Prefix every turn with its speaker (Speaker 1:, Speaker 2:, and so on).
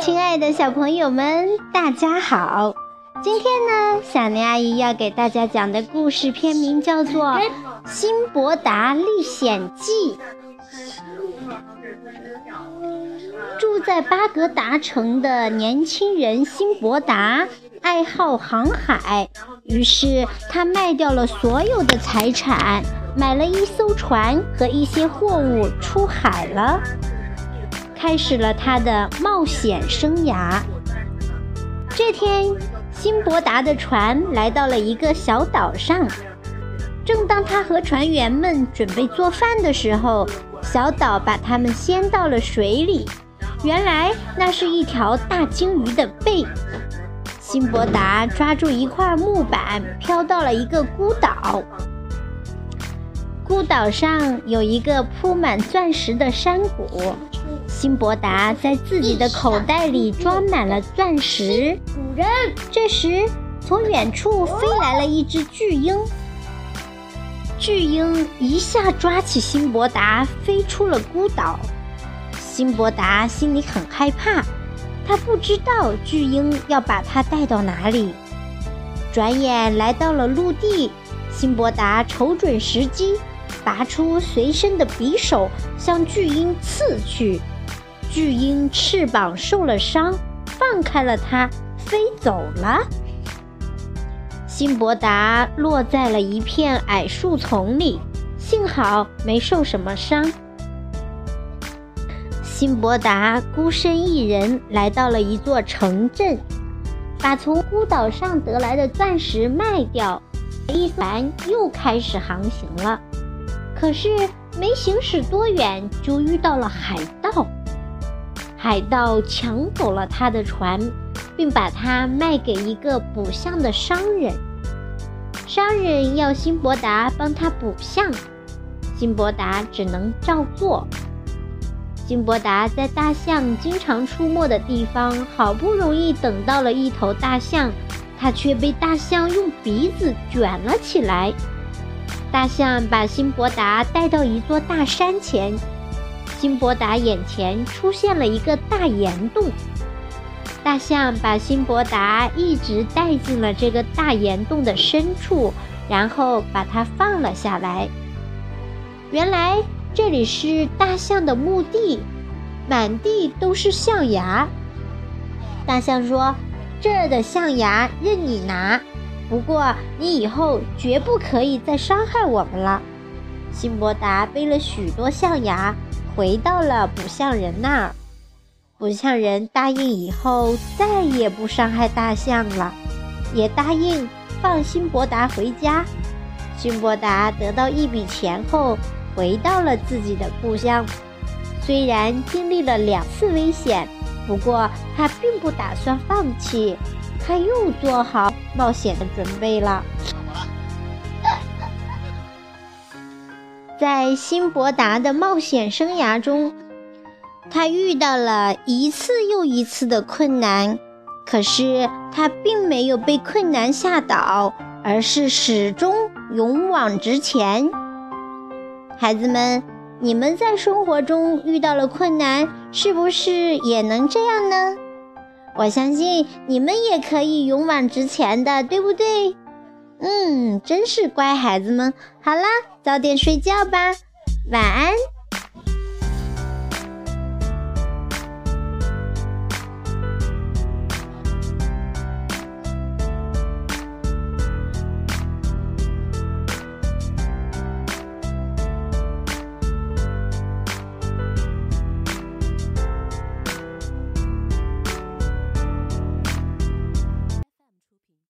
Speaker 1: 亲爱的小朋友们，大家好！今天呢，小林阿姨要给大家讲的故事片名叫做《辛伯达历险记》。住在巴格达城的年轻人辛伯达爱好航海，于是他卖掉了所有的财产，买了一艘船和一些货物，出海了。开始了他的冒险生涯。这天，辛伯达的船来到了一个小岛上。正当他和船员们准备做饭的时候，小岛把他们掀到了水里。原来那是一条大鲸鱼的背。辛伯达抓住一块木板，飘到了一个孤岛。孤岛上有一个铺满钻石的山谷。辛伯达在自己的口袋里装满了钻石。主人，这时从远处飞来了一只巨鹰。巨鹰一下抓起辛伯达，飞出了孤岛。辛伯达心里很害怕，他不知道巨鹰要把他带到哪里。转眼来到了陆地，辛伯达瞅准时机，拔出随身的匕首，向巨鹰刺去。巨鹰翅膀受了伤，放开了它，飞走了。辛伯达落在了一片矮树丛里，幸好没受什么伤。辛伯达孤身一人来到了一座城镇，把从孤岛上得来的钻石卖掉，一凡又开始航行了。可是没行驶多远，就遇到了海盗。海盗抢走了他的船，并把它卖给一个捕象的商人。商人要辛伯达帮他捕象，辛伯达只能照做。辛伯达在大象经常出没的地方，好不容易等到了一头大象，他却被大象用鼻子卷了起来。大象把辛伯达带到一座大山前。辛伯达眼前出现了一个大岩洞，大象把辛伯达一直带进了这个大岩洞的深处，然后把它放了下来。原来这里是大象的墓地，满地都是象牙。大象说：“这儿的象牙任你拿，不过你以后绝不可以再伤害我们了。”辛伯达背了许多象牙。回到了捕象人那儿，捕象人答应以后再也不伤害大象了，也答应放辛伯达回家。辛伯达得到一笔钱后，回到了自己的故乡。虽然经历了两次危险，不过他并不打算放弃，他又做好冒险的准备了。在辛伯达的冒险生涯中，他遇到了一次又一次的困难，可是他并没有被困难吓倒，而是始终勇往直前。孩子们，你们在生活中遇到了困难，是不是也能这样呢？我相信你们也可以勇往直前的，对不对？嗯，真是乖孩子们。好啦，早点睡觉吧，晚安。